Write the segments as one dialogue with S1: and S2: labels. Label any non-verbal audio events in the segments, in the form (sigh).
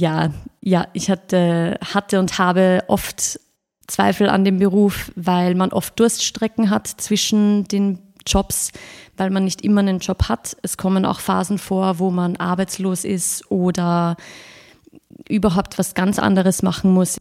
S1: ja, ja, ich hatte, hatte und habe oft Zweifel an dem Beruf, weil man oft Durststrecken hat zwischen den Jobs, weil man nicht immer einen Job hat. Es kommen auch Phasen vor, wo man arbeitslos ist oder überhaupt was ganz anderes machen muss.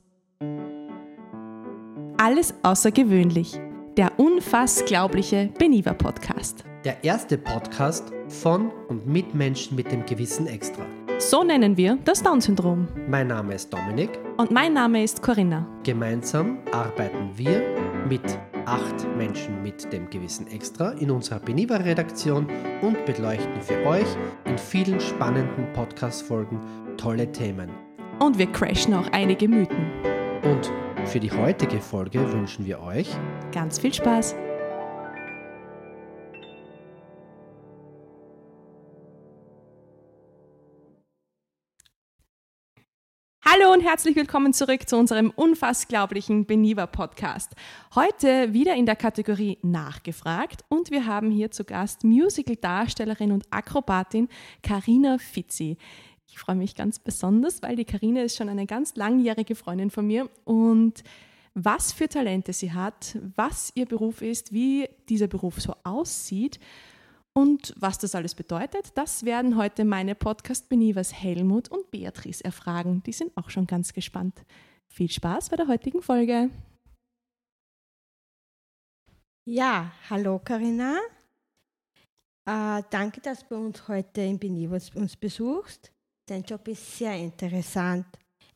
S2: Alles außergewöhnlich. Der unfassglaubliche Beniva Podcast.
S3: Der erste Podcast von und mit Menschen mit dem Gewissen Extra.
S2: So nennen wir das Down-Syndrom.
S3: Mein Name ist Dominik.
S2: Und mein Name ist Corinna.
S3: Gemeinsam arbeiten wir mit acht Menschen mit dem Gewissen Extra in unserer Beniva-Redaktion und beleuchten für euch in vielen spannenden Podcast-Folgen tolle Themen.
S2: Und wir crashen auch einige Mythen.
S3: Und für die heutige Folge wünschen wir euch
S2: ganz viel Spaß. Herzlich willkommen zurück zu unserem unfassglaublichen Beniva Podcast. Heute wieder in der Kategorie Nachgefragt und wir haben hier zu Gast Musical-Darstellerin und Akrobatin Karina Fitzi. Ich freue mich ganz besonders, weil die Karina ist schon eine ganz langjährige Freundin von mir und was für Talente sie hat, was ihr Beruf ist, wie dieser Beruf so aussieht und was das alles bedeutet, das werden heute meine Podcast-Benievers Helmut und Beatrice erfragen. Die sind auch schon ganz gespannt. Viel Spaß bei der heutigen Folge.
S4: Ja, hallo Karina. Äh, danke, dass du uns heute in Benivers uns besuchst. Dein Job ist sehr interessant.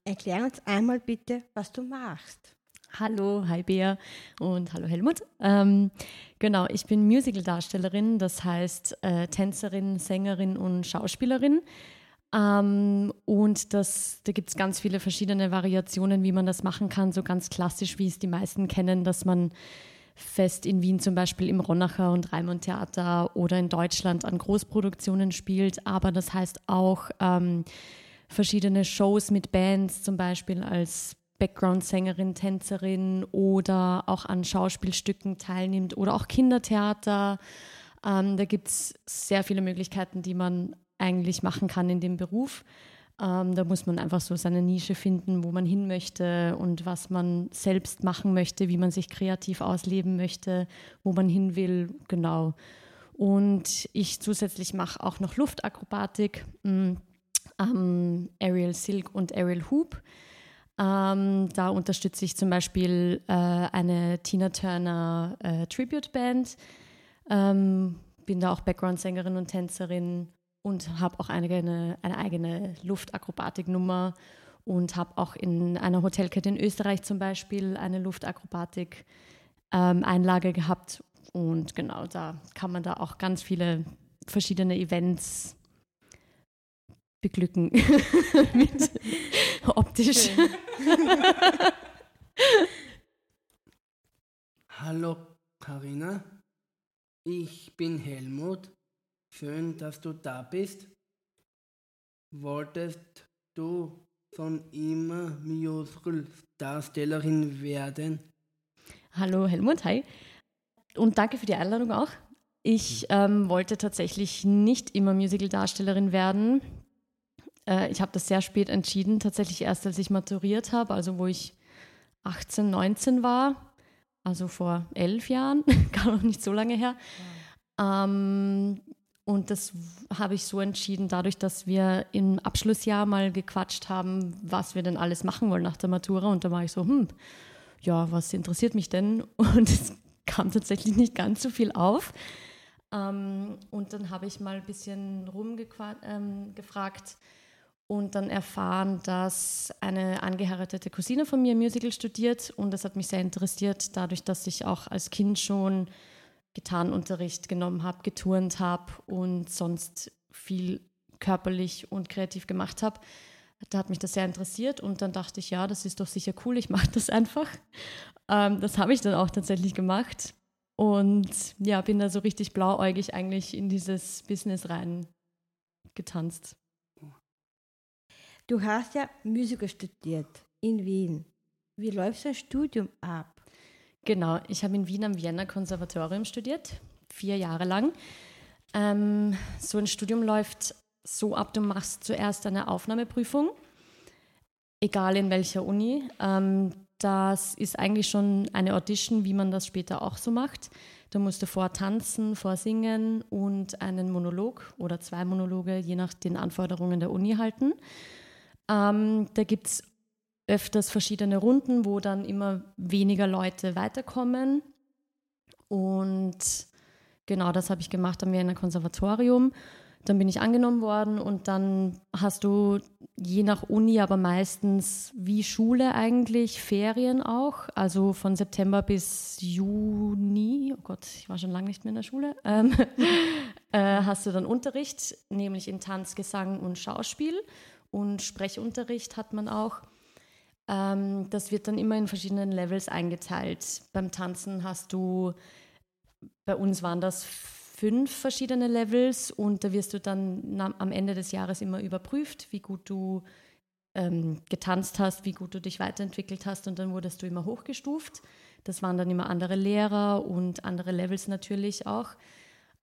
S4: Erklär uns einmal bitte, was du machst.
S1: Hallo, hi Bea und hallo Helmut. Ähm, genau, ich bin Musical-Darstellerin, das heißt äh, Tänzerin, Sängerin und Schauspielerin. Ähm, und das, da gibt es ganz viele verschiedene Variationen, wie man das machen kann. So ganz klassisch, wie es die meisten kennen, dass man fest in Wien zum Beispiel im Ronacher und Raimund Theater oder in Deutschland an Großproduktionen spielt. Aber das heißt auch ähm, verschiedene Shows mit Bands, zum Beispiel als Background-Sängerin, Tänzerin oder auch an Schauspielstücken teilnimmt oder auch Kindertheater. Ähm, da gibt es sehr viele Möglichkeiten, die man eigentlich machen kann in dem Beruf. Ähm, da muss man einfach so seine Nische finden, wo man hin möchte und was man selbst machen möchte, wie man sich kreativ ausleben möchte, wo man hin will, genau. Und ich zusätzlich mache auch noch Luftakrobatik, ähm, Aerial Silk und Aerial Hoop. Ähm, da unterstütze ich zum Beispiel äh, eine Tina Turner äh, Tribute Band, ähm, bin da auch Background-Sängerin und Tänzerin und habe auch eine, eine, eine eigene Luftakrobatik-Nummer und habe auch in einer Hotelkette in Österreich zum Beispiel eine Luftakrobatik-Einlage ähm, gehabt. Und genau, da kann man da auch ganz viele verschiedene Events beglücken (laughs) mit optisch. (laughs)
S5: Hallo Karina, ich bin Helmut. Schön, dass du da bist. Wolltest du schon immer Musical-Darstellerin werden?
S1: Hallo Helmut, hi. Und danke für die Einladung auch. Ich ähm, wollte tatsächlich nicht immer Musical-Darstellerin werden. Äh, ich habe das sehr spät entschieden, tatsächlich erst als ich maturiert habe, also wo ich 18, 19 war, also vor elf Jahren, (laughs) gar noch nicht so lange her. Ja. Ähm, und das habe ich so entschieden, dadurch, dass wir im Abschlussjahr mal gequatscht haben, was wir denn alles machen wollen nach der Matura. Und da war ich so, hm, ja, was interessiert mich denn? (laughs) Und es kam tatsächlich nicht ganz so viel auf. Ähm, und dann habe ich mal ein bisschen rumgefragt, ähm, und dann erfahren, dass eine angeheiratete Cousine von mir Musical studiert und das hat mich sehr interessiert, dadurch, dass ich auch als Kind schon Gitarrenunterricht genommen habe, geturnt habe und sonst viel körperlich und kreativ gemacht habe. Da hat mich das sehr interessiert und dann dachte ich, ja, das ist doch sicher cool, ich mache das einfach. Ähm, das habe ich dann auch tatsächlich gemacht und ja, bin da so richtig blauäugig eigentlich in dieses Business rein getanzt.
S4: Du hast ja Musiker studiert in Wien. Wie läuft dein Studium ab?
S1: Genau, ich habe in Wien am Vienna Konservatorium studiert, vier Jahre lang. Ähm, so ein Studium läuft so ab, du machst zuerst eine Aufnahmeprüfung. egal in welcher Uni. Ähm, das ist eigentlich schon eine Audition, wie man das später auch so macht. Da musst du vortanzen, vorsingen und einen Monolog oder zwei Monologe, je nach den Anforderungen der Uni halten. Ähm, da gibt es öfters verschiedene Runden, wo dann immer weniger Leute weiterkommen. Und genau das habe ich gemacht am Wiener Konservatorium. Dann bin ich angenommen worden und dann hast du je nach Uni, aber meistens wie Schule eigentlich, Ferien auch. Also von September bis Juni, oh Gott, ich war schon lange nicht mehr in der Schule, ähm, (laughs) äh, hast du dann Unterricht, nämlich in Tanz, Gesang und Schauspiel. Und Sprechunterricht hat man auch. Ähm, das wird dann immer in verschiedenen Levels eingeteilt. Beim Tanzen hast du, bei uns waren das fünf verschiedene Levels und da wirst du dann am Ende des Jahres immer überprüft, wie gut du ähm, getanzt hast, wie gut du dich weiterentwickelt hast und dann wurdest du immer hochgestuft. Das waren dann immer andere Lehrer und andere Levels natürlich auch.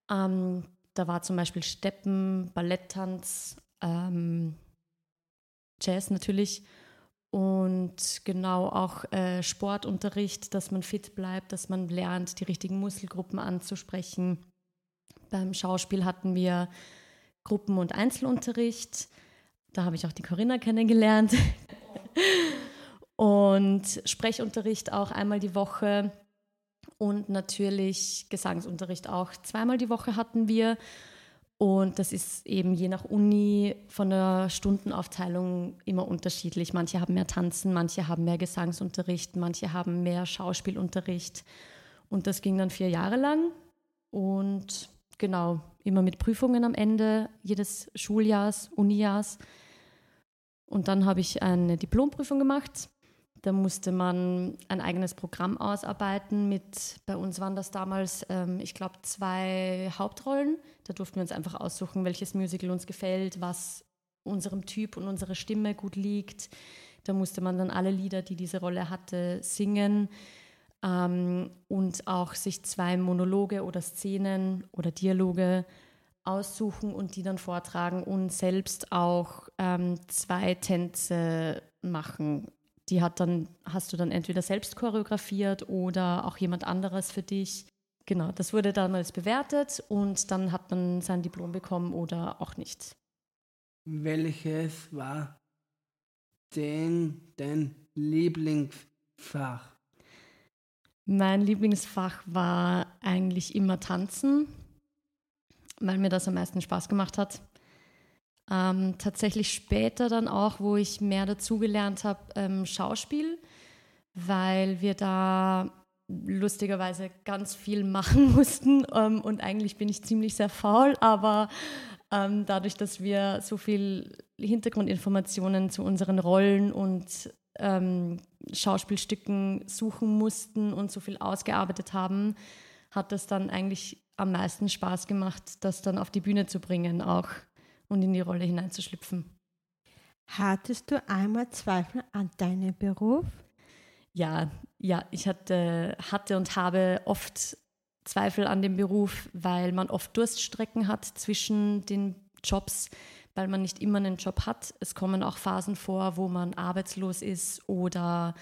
S1: Ähm, da war zum Beispiel Steppen, Balletttanz, ähm, Jazz natürlich und genau auch äh, Sportunterricht, dass man fit bleibt, dass man lernt, die richtigen Muskelgruppen anzusprechen. Beim Schauspiel hatten wir Gruppen- und Einzelunterricht. Da habe ich auch die Corinna kennengelernt. (laughs) und Sprechunterricht auch einmal die Woche. Und natürlich Gesangsunterricht auch zweimal die Woche hatten wir. Und das ist eben je nach Uni von der Stundenaufteilung immer unterschiedlich. Manche haben mehr Tanzen, manche haben mehr Gesangsunterricht, manche haben mehr Schauspielunterricht. Und das ging dann vier Jahre lang. Und genau, immer mit Prüfungen am Ende jedes Schuljahrs, Unijahrs. Und dann habe ich eine Diplomprüfung gemacht. Da musste man ein eigenes Programm ausarbeiten mit, bei uns waren das damals, ähm, ich glaube, zwei Hauptrollen. Da durften wir uns einfach aussuchen, welches Musical uns gefällt, was unserem Typ und unserer Stimme gut liegt. Da musste man dann alle Lieder, die diese Rolle hatte, singen ähm, und auch sich zwei Monologe oder Szenen oder Dialoge aussuchen und die dann vortragen und selbst auch ähm, zwei Tänze machen. Die hat dann, hast du dann entweder selbst choreografiert oder auch jemand anderes für dich. Genau, das wurde damals bewertet und dann hat man sein Diplom bekommen oder auch nicht.
S5: Welches war denn dein Lieblingsfach?
S1: Mein Lieblingsfach war eigentlich immer Tanzen, weil mir das am meisten Spaß gemacht hat. Ähm, tatsächlich später dann auch, wo ich mehr dazugelernt habe, ähm, Schauspiel, weil wir da lustigerweise ganz viel machen (laughs) mussten. Ähm, und eigentlich bin ich ziemlich sehr faul, aber ähm, dadurch, dass wir so viel Hintergrundinformationen zu unseren Rollen und ähm, Schauspielstücken suchen mussten und so viel ausgearbeitet haben, hat es dann eigentlich am meisten Spaß gemacht, das dann auf die Bühne zu bringen auch und in die Rolle hineinzuschlüpfen.
S4: Hattest du einmal Zweifel an deinem Beruf?
S1: Ja, ja, ich hatte, hatte und habe oft Zweifel an dem Beruf, weil man oft Durststrecken hat zwischen den Jobs weil man nicht immer einen Job hat. Es kommen auch Phasen vor, wo man arbeitslos ist oder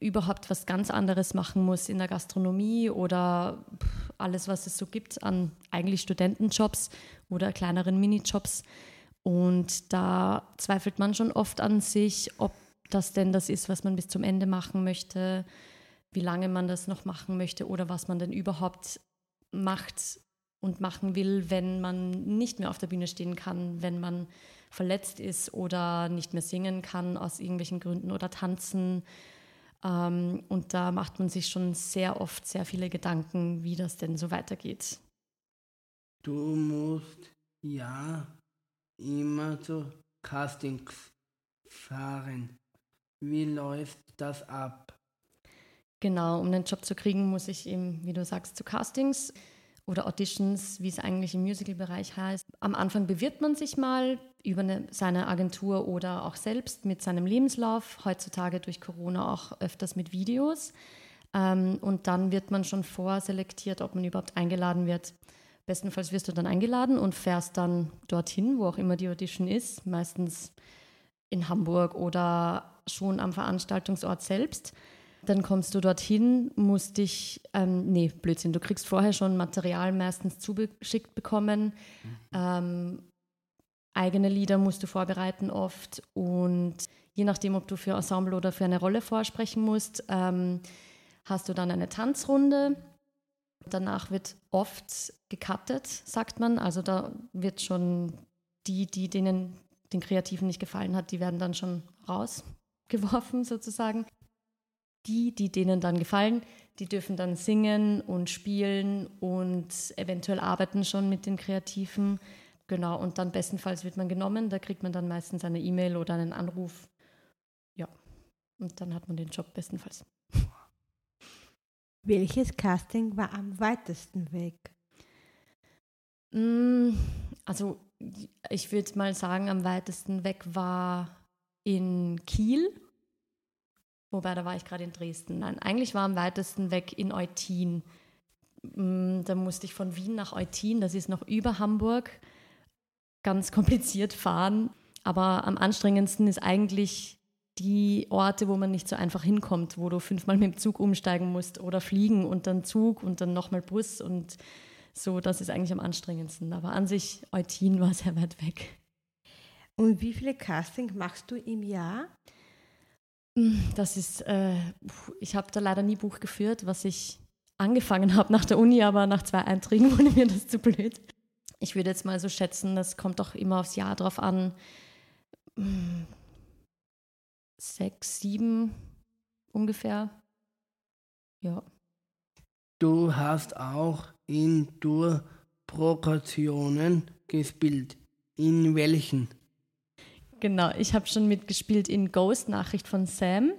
S1: überhaupt was ganz anderes machen muss in der Gastronomie oder alles, was es so gibt an eigentlich Studentenjobs oder kleineren Minijobs. Und da zweifelt man schon oft an sich, ob das denn das ist, was man bis zum Ende machen möchte, wie lange man das noch machen möchte oder was man denn überhaupt macht und machen will, wenn man nicht mehr auf der Bühne stehen kann, wenn man verletzt ist oder nicht mehr singen kann aus irgendwelchen Gründen oder tanzen. Ähm, und da macht man sich schon sehr oft sehr viele Gedanken, wie das denn so weitergeht.
S5: Du musst ja immer zu Castings fahren. Wie läuft das ab?
S1: Genau, um einen Job zu kriegen, muss ich eben, wie du sagst, zu Castings oder Auditions, wie es eigentlich im Musical-Bereich heißt. Am Anfang bewirbt man sich mal über eine, seine Agentur oder auch selbst mit seinem Lebenslauf, heutzutage durch Corona auch öfters mit Videos. Ähm, und dann wird man schon vorselektiert, ob man überhaupt eingeladen wird. Bestenfalls wirst du dann eingeladen und fährst dann dorthin, wo auch immer die Audition ist. Meistens in Hamburg oder schon am Veranstaltungsort selbst. Dann kommst du dorthin, musst dich, ähm, nee, Blödsinn, du kriegst vorher schon Material meistens zugeschickt bekommen. Mhm. Ähm, eigene Lieder musst du vorbereiten oft und je nachdem, ob du für Ensemble oder für eine Rolle vorsprechen musst, ähm, hast du dann eine Tanzrunde. Danach wird oft gecuttet, sagt man. Also da wird schon die, die denen den Kreativen nicht gefallen hat, die werden dann schon rausgeworfen (laughs) sozusagen. Die, die denen dann gefallen, die dürfen dann singen und spielen und eventuell arbeiten schon mit den Kreativen. Genau, und dann bestenfalls wird man genommen. Da kriegt man dann meistens eine E-Mail oder einen Anruf. Ja, und dann hat man den Job bestenfalls. (laughs)
S4: Welches Casting war am weitesten weg?
S1: Mm, also ich würde mal sagen, am weitesten weg war in Kiel. Wobei, da war ich gerade in Dresden. Nein, eigentlich war am weitesten weg in Eutin. Mm, da musste ich von Wien nach Eutin, das ist noch über Hamburg, ganz kompliziert fahren. Aber am anstrengendsten ist eigentlich die Orte, wo man nicht so einfach hinkommt, wo du fünfmal mit dem Zug umsteigen musst oder fliegen und dann Zug und dann nochmal Bus und so, das ist eigentlich am anstrengendsten. Aber an sich, Eutin war sehr weit weg.
S4: Und wie viele Casting machst du im Jahr?
S1: Hm, das ist, äh, ich habe da leider nie Buch geführt, was ich angefangen habe nach der Uni, aber nach zwei Einträgen (laughs) wurde mir das zu blöd. Ich würde jetzt mal so schätzen, das kommt doch immer aufs Jahr drauf an. Sechs, sieben ungefähr. Ja.
S5: Du hast auch in Tourproportionen gespielt. In welchen?
S1: Genau, ich habe schon mitgespielt in Ghost Nachricht von Sam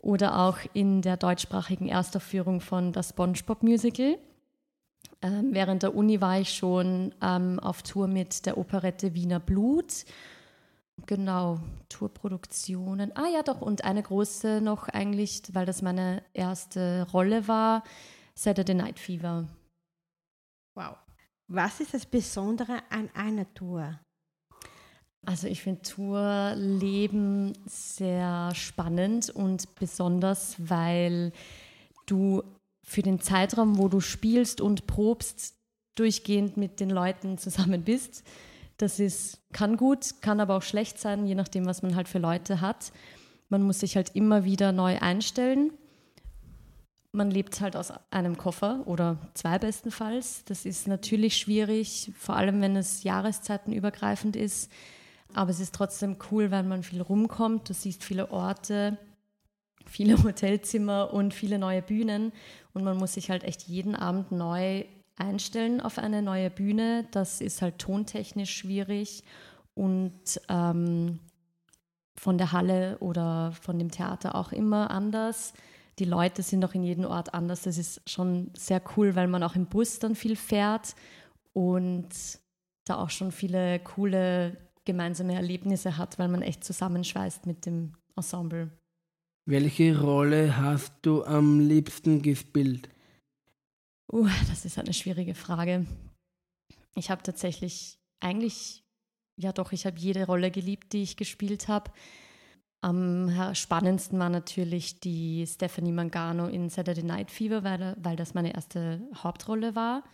S1: oder auch in der deutschsprachigen Erstaufführung von das SpongeBob Musical. Ähm, während der Uni war ich schon ähm, auf Tour mit der Operette Wiener Blut. Genau, Tourproduktionen. Ah ja, doch, und eine große noch eigentlich, weil das meine erste Rolle war, Saturday Night Fever.
S4: Wow. Was ist das Besondere an einer Tour?
S1: Also ich finde Tourleben sehr spannend und besonders, weil du für den Zeitraum, wo du spielst und probst, durchgehend mit den Leuten zusammen bist. Das ist, kann gut, kann aber auch schlecht sein, je nachdem, was man halt für Leute hat. Man muss sich halt immer wieder neu einstellen man lebt halt aus einem Koffer oder zwei bestenfalls. Das ist natürlich schwierig, vor allem wenn es jahreszeitenübergreifend ist. Aber es ist trotzdem cool, weil man viel rumkommt. Du siehst viele Orte, viele (laughs) Hotelzimmer und viele neue Bühnen. Und man muss sich halt echt jeden Abend neu einstellen auf eine neue Bühne. Das ist halt tontechnisch schwierig und ähm, von der Halle oder von dem Theater auch immer anders die Leute sind auch in jedem Ort anders. Das ist schon sehr cool, weil man auch im Bus dann viel fährt und da auch schon viele coole gemeinsame Erlebnisse hat, weil man echt zusammenschweißt mit dem Ensemble.
S5: Welche Rolle hast du am liebsten gespielt?
S1: Uh, das ist eine schwierige Frage. Ich habe tatsächlich eigentlich, ja doch, ich habe jede Rolle geliebt, die ich gespielt habe. Am spannendsten war natürlich die Stephanie Mangano in Saturday Night Fever, weil, weil das meine erste Hauptrolle war.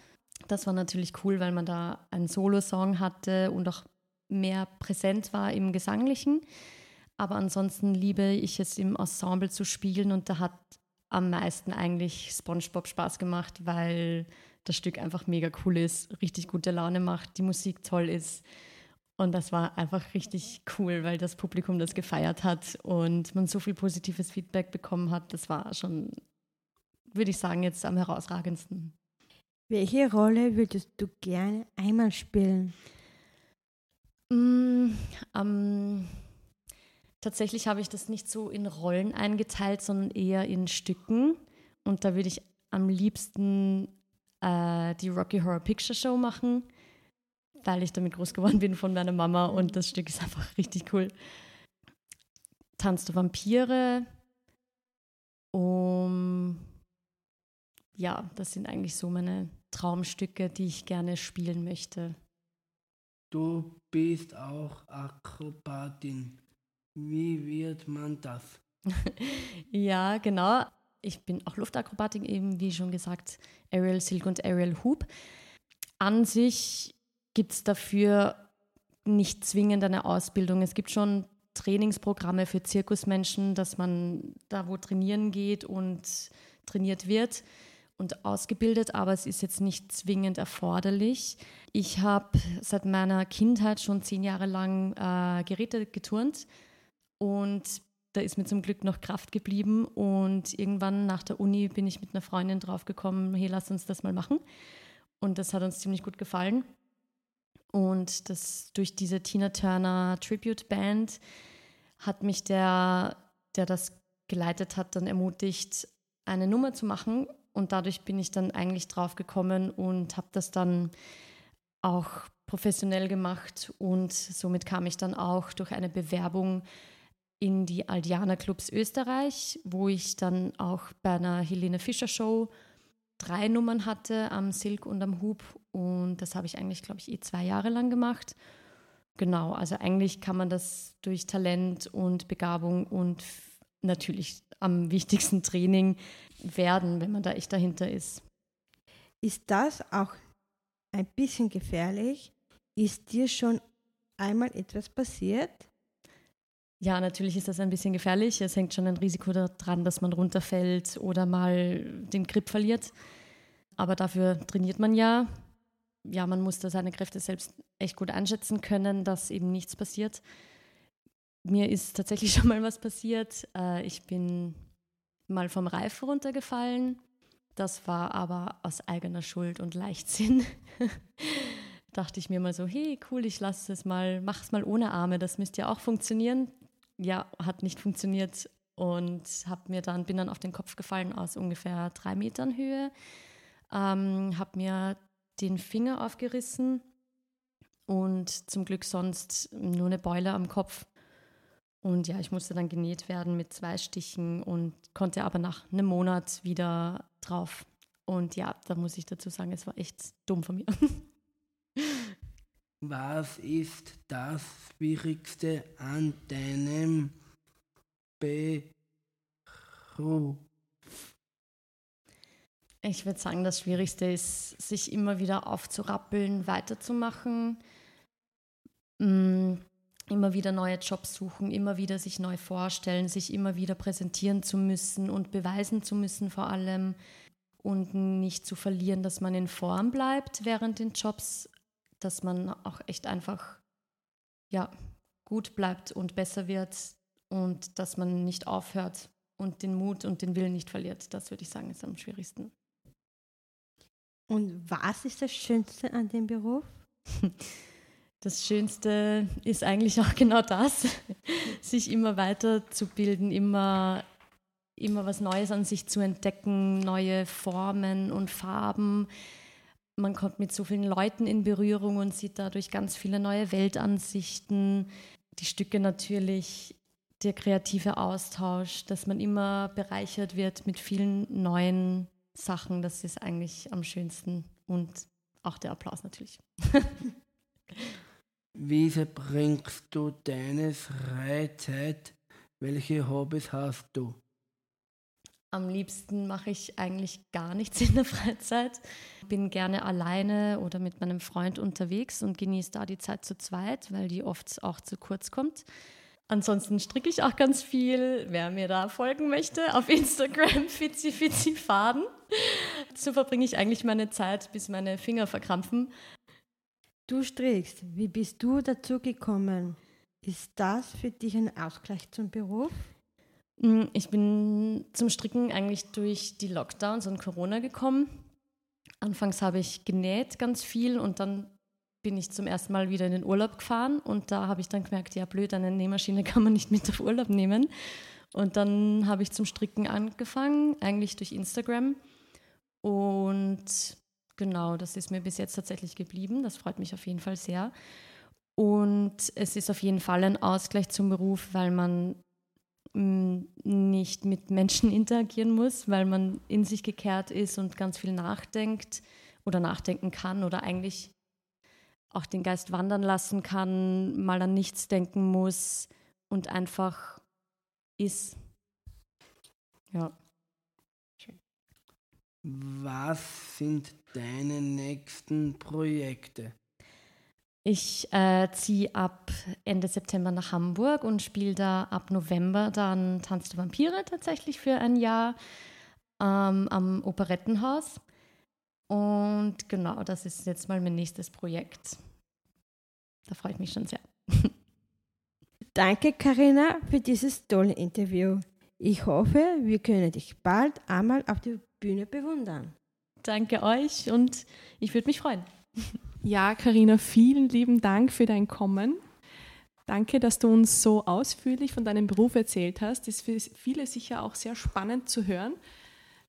S1: Das war natürlich cool, weil man da einen Solo-Song hatte und auch mehr präsent war im Gesanglichen. Aber ansonsten liebe ich es im Ensemble zu spielen und da hat am meisten eigentlich SpongeBob Spaß gemacht, weil das Stück einfach mega cool ist, richtig gute Laune macht, die Musik toll ist und das war einfach richtig cool, weil das Publikum das gefeiert hat und man so viel positives Feedback bekommen hat. Das war schon, würde ich sagen, jetzt am herausragendsten.
S4: Welche Rolle würdest du gerne einmal spielen?
S1: Mm, um, tatsächlich habe ich das nicht so in Rollen eingeteilt, sondern eher in Stücken. Und da würde ich am liebsten äh, die Rocky Horror Picture Show machen weil ich damit groß geworden bin von meiner Mama und das Stück ist einfach (laughs) richtig cool. Tanz du Vampire? Um, ja, das sind eigentlich so meine Traumstücke, die ich gerne spielen möchte.
S5: Du bist auch Akrobatin. Wie wird man das? (laughs)
S1: ja, genau. Ich bin auch Luftakrobatik, eben wie schon gesagt, Aerial Silk und Aerial Hoop. An sich gibt es dafür nicht zwingend eine Ausbildung. Es gibt schon Trainingsprogramme für Zirkusmenschen, dass man da wo trainieren geht und trainiert wird und ausgebildet, aber es ist jetzt nicht zwingend erforderlich. Ich habe seit meiner Kindheit schon zehn Jahre lang äh, Geräte geturnt und da ist mir zum Glück noch Kraft geblieben und irgendwann nach der Uni bin ich mit einer Freundin draufgekommen, hey, lass uns das mal machen. Und das hat uns ziemlich gut gefallen. Und das durch diese Tina Turner Tribute Band hat mich der, der das geleitet hat, dann ermutigt, eine Nummer zu machen. Und dadurch bin ich dann eigentlich drauf gekommen und habe das dann auch professionell gemacht. Und somit kam ich dann auch durch eine Bewerbung in die Aldiana Clubs Österreich, wo ich dann auch bei einer Helene Fischer Show drei Nummern hatte am Silk und am Hub. Und das habe ich eigentlich, glaube ich, eh zwei Jahre lang gemacht. Genau, also eigentlich kann man das durch Talent und Begabung und natürlich am wichtigsten Training werden, wenn man da echt dahinter ist.
S4: Ist das auch ein bisschen gefährlich? Ist dir schon einmal etwas passiert?
S1: Ja, natürlich ist das ein bisschen gefährlich. Es hängt schon ein Risiko daran, dass man runterfällt oder mal den Grip verliert. Aber dafür trainiert man ja. Ja, man muss da seine Kräfte selbst echt gut einschätzen können, dass eben nichts passiert. Mir ist tatsächlich (laughs) schon mal was passiert. Äh, ich bin mal vom Reif runtergefallen. Das war aber aus eigener Schuld und Leichtsinn. (laughs) Dachte ich mir mal so, hey, cool, ich lasse es mal, mach es mal ohne Arme, das müsste ja auch funktionieren. Ja, hat nicht funktioniert und hab mir dann, bin dann auf den Kopf gefallen aus ungefähr drei Metern Höhe. Ähm, habe mir den Finger aufgerissen und zum Glück sonst nur eine Beule am Kopf. Und ja, ich musste dann genäht werden mit zwei Stichen und konnte aber nach einem Monat wieder drauf. Und ja, da muss ich dazu sagen, es war echt dumm von mir. (laughs)
S5: Was ist das Schwierigste an deinem Beruf?
S1: Ich würde sagen, das Schwierigste ist, sich immer wieder aufzurappeln, weiterzumachen. Mm immer wieder neue Jobs suchen, immer wieder sich neu vorstellen, sich immer wieder präsentieren zu müssen und beweisen zu müssen vor allem und nicht zu verlieren, dass man in Form bleibt während den Jobs, dass man auch echt einfach ja, gut bleibt und besser wird und dass man nicht aufhört und den Mut und den Willen nicht verliert. Das würde ich sagen, ist am schwierigsten.
S4: Und was ist das Schönste an dem Beruf? (laughs)
S1: das Schönste ist eigentlich auch genau das, (laughs) sich immer weiterzubilden, immer, immer was Neues an sich zu entdecken, neue Formen und Farben. Man kommt mit so vielen Leuten in Berührung und sieht dadurch ganz viele neue Weltansichten. Die Stücke natürlich, der kreative Austausch, dass man immer bereichert wird mit vielen neuen Sachen. Das ist eigentlich am schönsten und auch der Applaus natürlich. (laughs)
S5: Wie verbringst du deine Freizeit? Welche Hobbys hast du?
S1: Am liebsten mache ich eigentlich gar nichts in der Freizeit. Bin gerne alleine oder mit meinem Freund unterwegs und genieße da die Zeit zu zweit, weil die oft auch zu kurz kommt. Ansonsten stricke ich auch ganz viel. Wer mir da folgen möchte, auf (laughs) Instagram Fitzi Fitzi Faden. So verbringe ich eigentlich meine Zeit, bis meine Finger verkrampfen.
S4: Du strickst. Wie bist du dazu gekommen? Ist das für dich ein Ausgleich zum Beruf?
S1: Mm, ich bin zum Stricken eigentlich durch die Lockdowns und Corona gekommen. Anfangs habe ich genäht ganz viel und dann bin ich zum ersten Mal wieder in den Urlaub gefahren und da habe ich dann gemerkt, ja blöd, eine Nähmaschine (laughs) kann man nicht mit auf Urlaub nehmen. Und dann habe ich zum Stricken angefangen, eigentlich durch Instagram. Und Genau, das ist mir bis jetzt tatsächlich geblieben. Das freut mich auf jeden Fall sehr. Und es ist auf jeden Fall ein Ausgleich zum Beruf, weil man nicht mit Menschen interagieren muss, weil man in sich gekehrt ist und ganz viel nachdenkt oder nachdenken kann oder eigentlich auch den Geist wandern lassen kann, mal an nichts denken muss und einfach ist. Ja.
S5: Was sind deine nächsten Projekte?
S1: Ich äh, ziehe ab Ende September nach Hamburg und spiele da ab November dann Tanz der Vampire tatsächlich für ein Jahr ähm, am Operettenhaus. Und genau, das ist jetzt mal mein nächstes Projekt. Da freue ich mich schon sehr.
S4: Danke, Karina, für dieses tolle Interview. Ich hoffe, wir können dich bald einmal auf der Bühne bewundern.
S1: Danke euch und ich würde mich freuen. (laughs)
S2: Ja, Karina, vielen lieben Dank für dein Kommen. Danke, dass du uns so ausführlich von deinem Beruf erzählt hast. Das ist für viele sicher auch sehr spannend zu hören,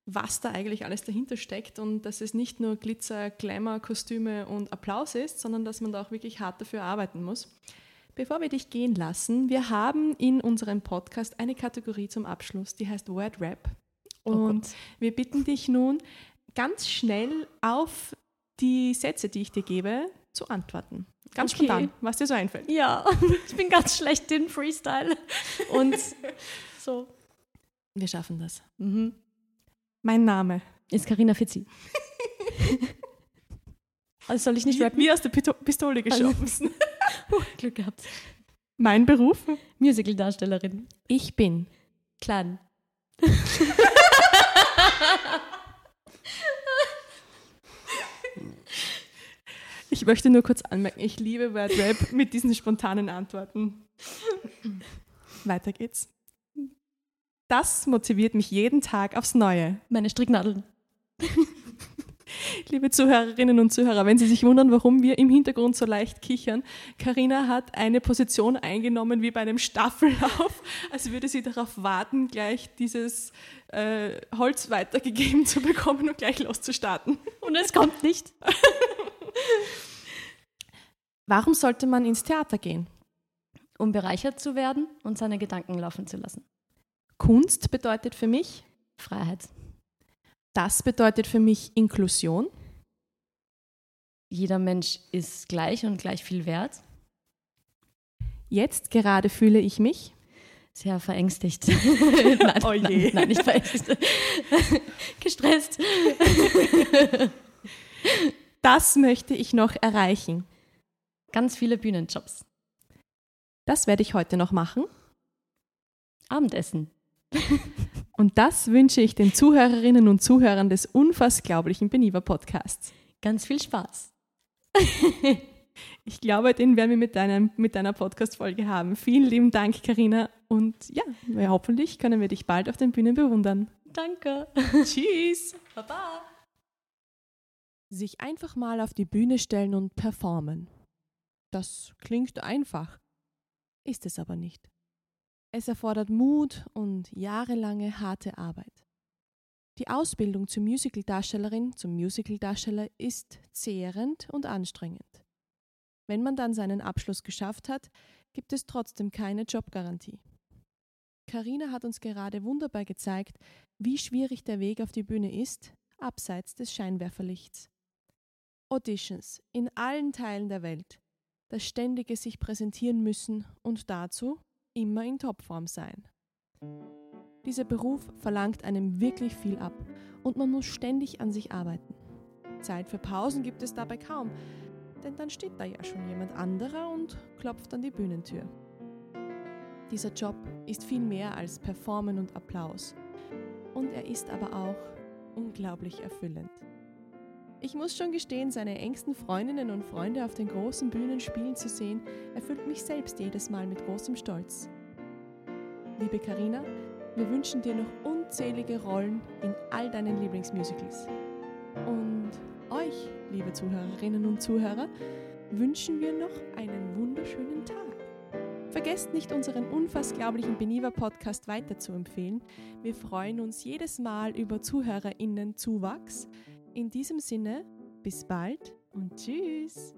S2: was da eigentlich alles dahinter steckt und dass es nicht nur Glitzer, Glamour, Kostüme und Applaus ist, sondern dass man da auch wirklich hart dafür arbeiten muss. Bevor wir dich gehen lassen, wir haben in unserem Podcast eine Kategorie zum Abschluss, die heißt Word Rap.
S1: Oh
S2: Und wir bitten dich nun, ganz schnell auf die Sätze, die ich dir gebe, zu antworten. Ganz
S1: Okay.
S2: spontan, was dir so einfällt.
S1: Ja, (laughs) ich bin ganz schlecht in Freestyle. Und (laughs) so.
S2: Wir schaffen das.
S1: Mhm.
S2: Mein Name.
S1: Ist Karina Fitzi. (laughs) also soll ich nicht rappen?
S2: wie aus der Pito Pistole
S1: Also-
S2: geschossen.
S1: Glück gehabt.
S2: mein Beruf?
S1: Musical-Darstellerin.
S2: Ich bin.
S1: Clan.
S2: Ich möchte nur kurz anmerken, ich liebe Word Rap (laughs) mit diesen spontanen Antworten. Weiter geht's. Das motiviert mich jeden Tag aufs Neue.
S1: Meine Stricknadeln.
S2: Liebe Zuhörerinnen und Zuhörer, wenn Sie sich wundern, warum wir im Hintergrund so leicht kichern, Karina hat eine Position eingenommen wie bei einem Staffellauf, als würde sie darauf warten, gleich dieses äh, Holz weitergegeben zu bekommen und gleich loszustarten.
S1: Und es kommt nicht.
S2: Warum sollte man ins Theater gehen?
S1: Um bereichert zu werden und seine Gedanken laufen zu lassen.
S2: Kunst bedeutet für mich,
S1: Freiheit.
S2: Das bedeutet für mich Inklusion.
S1: Jeder Mensch ist gleich und gleich viel wert.
S2: Jetzt gerade fühle ich mich.
S1: Sehr verängstigt. (laughs) nein,
S2: Oh je.
S1: nein, nein, nicht verängstigt. (laughs) Gestresst. (laughs)
S2: Das möchte ich noch erreichen.
S1: Ganz viele Bühnenjobs.
S2: Das werde ich heute noch machen.
S1: Abendessen. (laughs)
S2: Und das wünsche ich den Zuhörerinnen und Zuhörern des unfassglaublichen Beniva Podcasts.
S1: Ganz viel Spaß. (laughs)
S2: Ich glaube, den werden wir mit, deinem, mit deiner Podcast-Folge haben. Vielen lieben Dank, Karina. Und ja, ja, hoffentlich können wir dich bald auf den Bühnen bewundern.
S1: Danke. (laughs)
S2: Tschüss!
S1: Baba.
S2: Sich einfach mal auf die Bühne stellen und performen. Das klingt einfach, ist es aber nicht. Es erfordert Mut und jahrelange harte Arbeit. Die Ausbildung zur Musicaldarstellerin, zum Musicaldarsteller ist zehrend und anstrengend. Wenn man dann seinen Abschluss geschafft hat, gibt es trotzdem keine Jobgarantie. Karina hat uns gerade wunderbar gezeigt, wie schwierig der Weg auf die Bühne ist, abseits des Scheinwerferlichts. Auditions in allen Teilen der Welt, das ständige sich präsentieren müssen und dazu immer in Topform sein. Dieser Beruf verlangt einem wirklich viel ab und man muss ständig an sich arbeiten. Zeit für Pausen gibt es dabei kaum, denn dann steht da ja schon jemand anderer und klopft an die Bühnentür. Dieser Job ist viel mehr als Performen und Applaus und er ist aber auch unglaublich erfüllend. Ich muss schon gestehen, seine engsten Freundinnen und Freunde auf den großen Bühnen spielen zu sehen, erfüllt mich selbst jedes Mal mit großem Stolz. Liebe Karina, wir wünschen dir noch unzählige Rollen in all deinen Lieblingsmusicals. Und euch, liebe Zuhörerinnen und Zuhörer, wünschen wir noch einen wunderschönen Tag. Vergesst nicht, unseren unfassglaublichen Beniva Podcast weiter zu empfehlen. Wir freuen uns jedes Mal über ZuhörerInnen-Zuwachs. In diesem Sinne, bis bald und tschüss!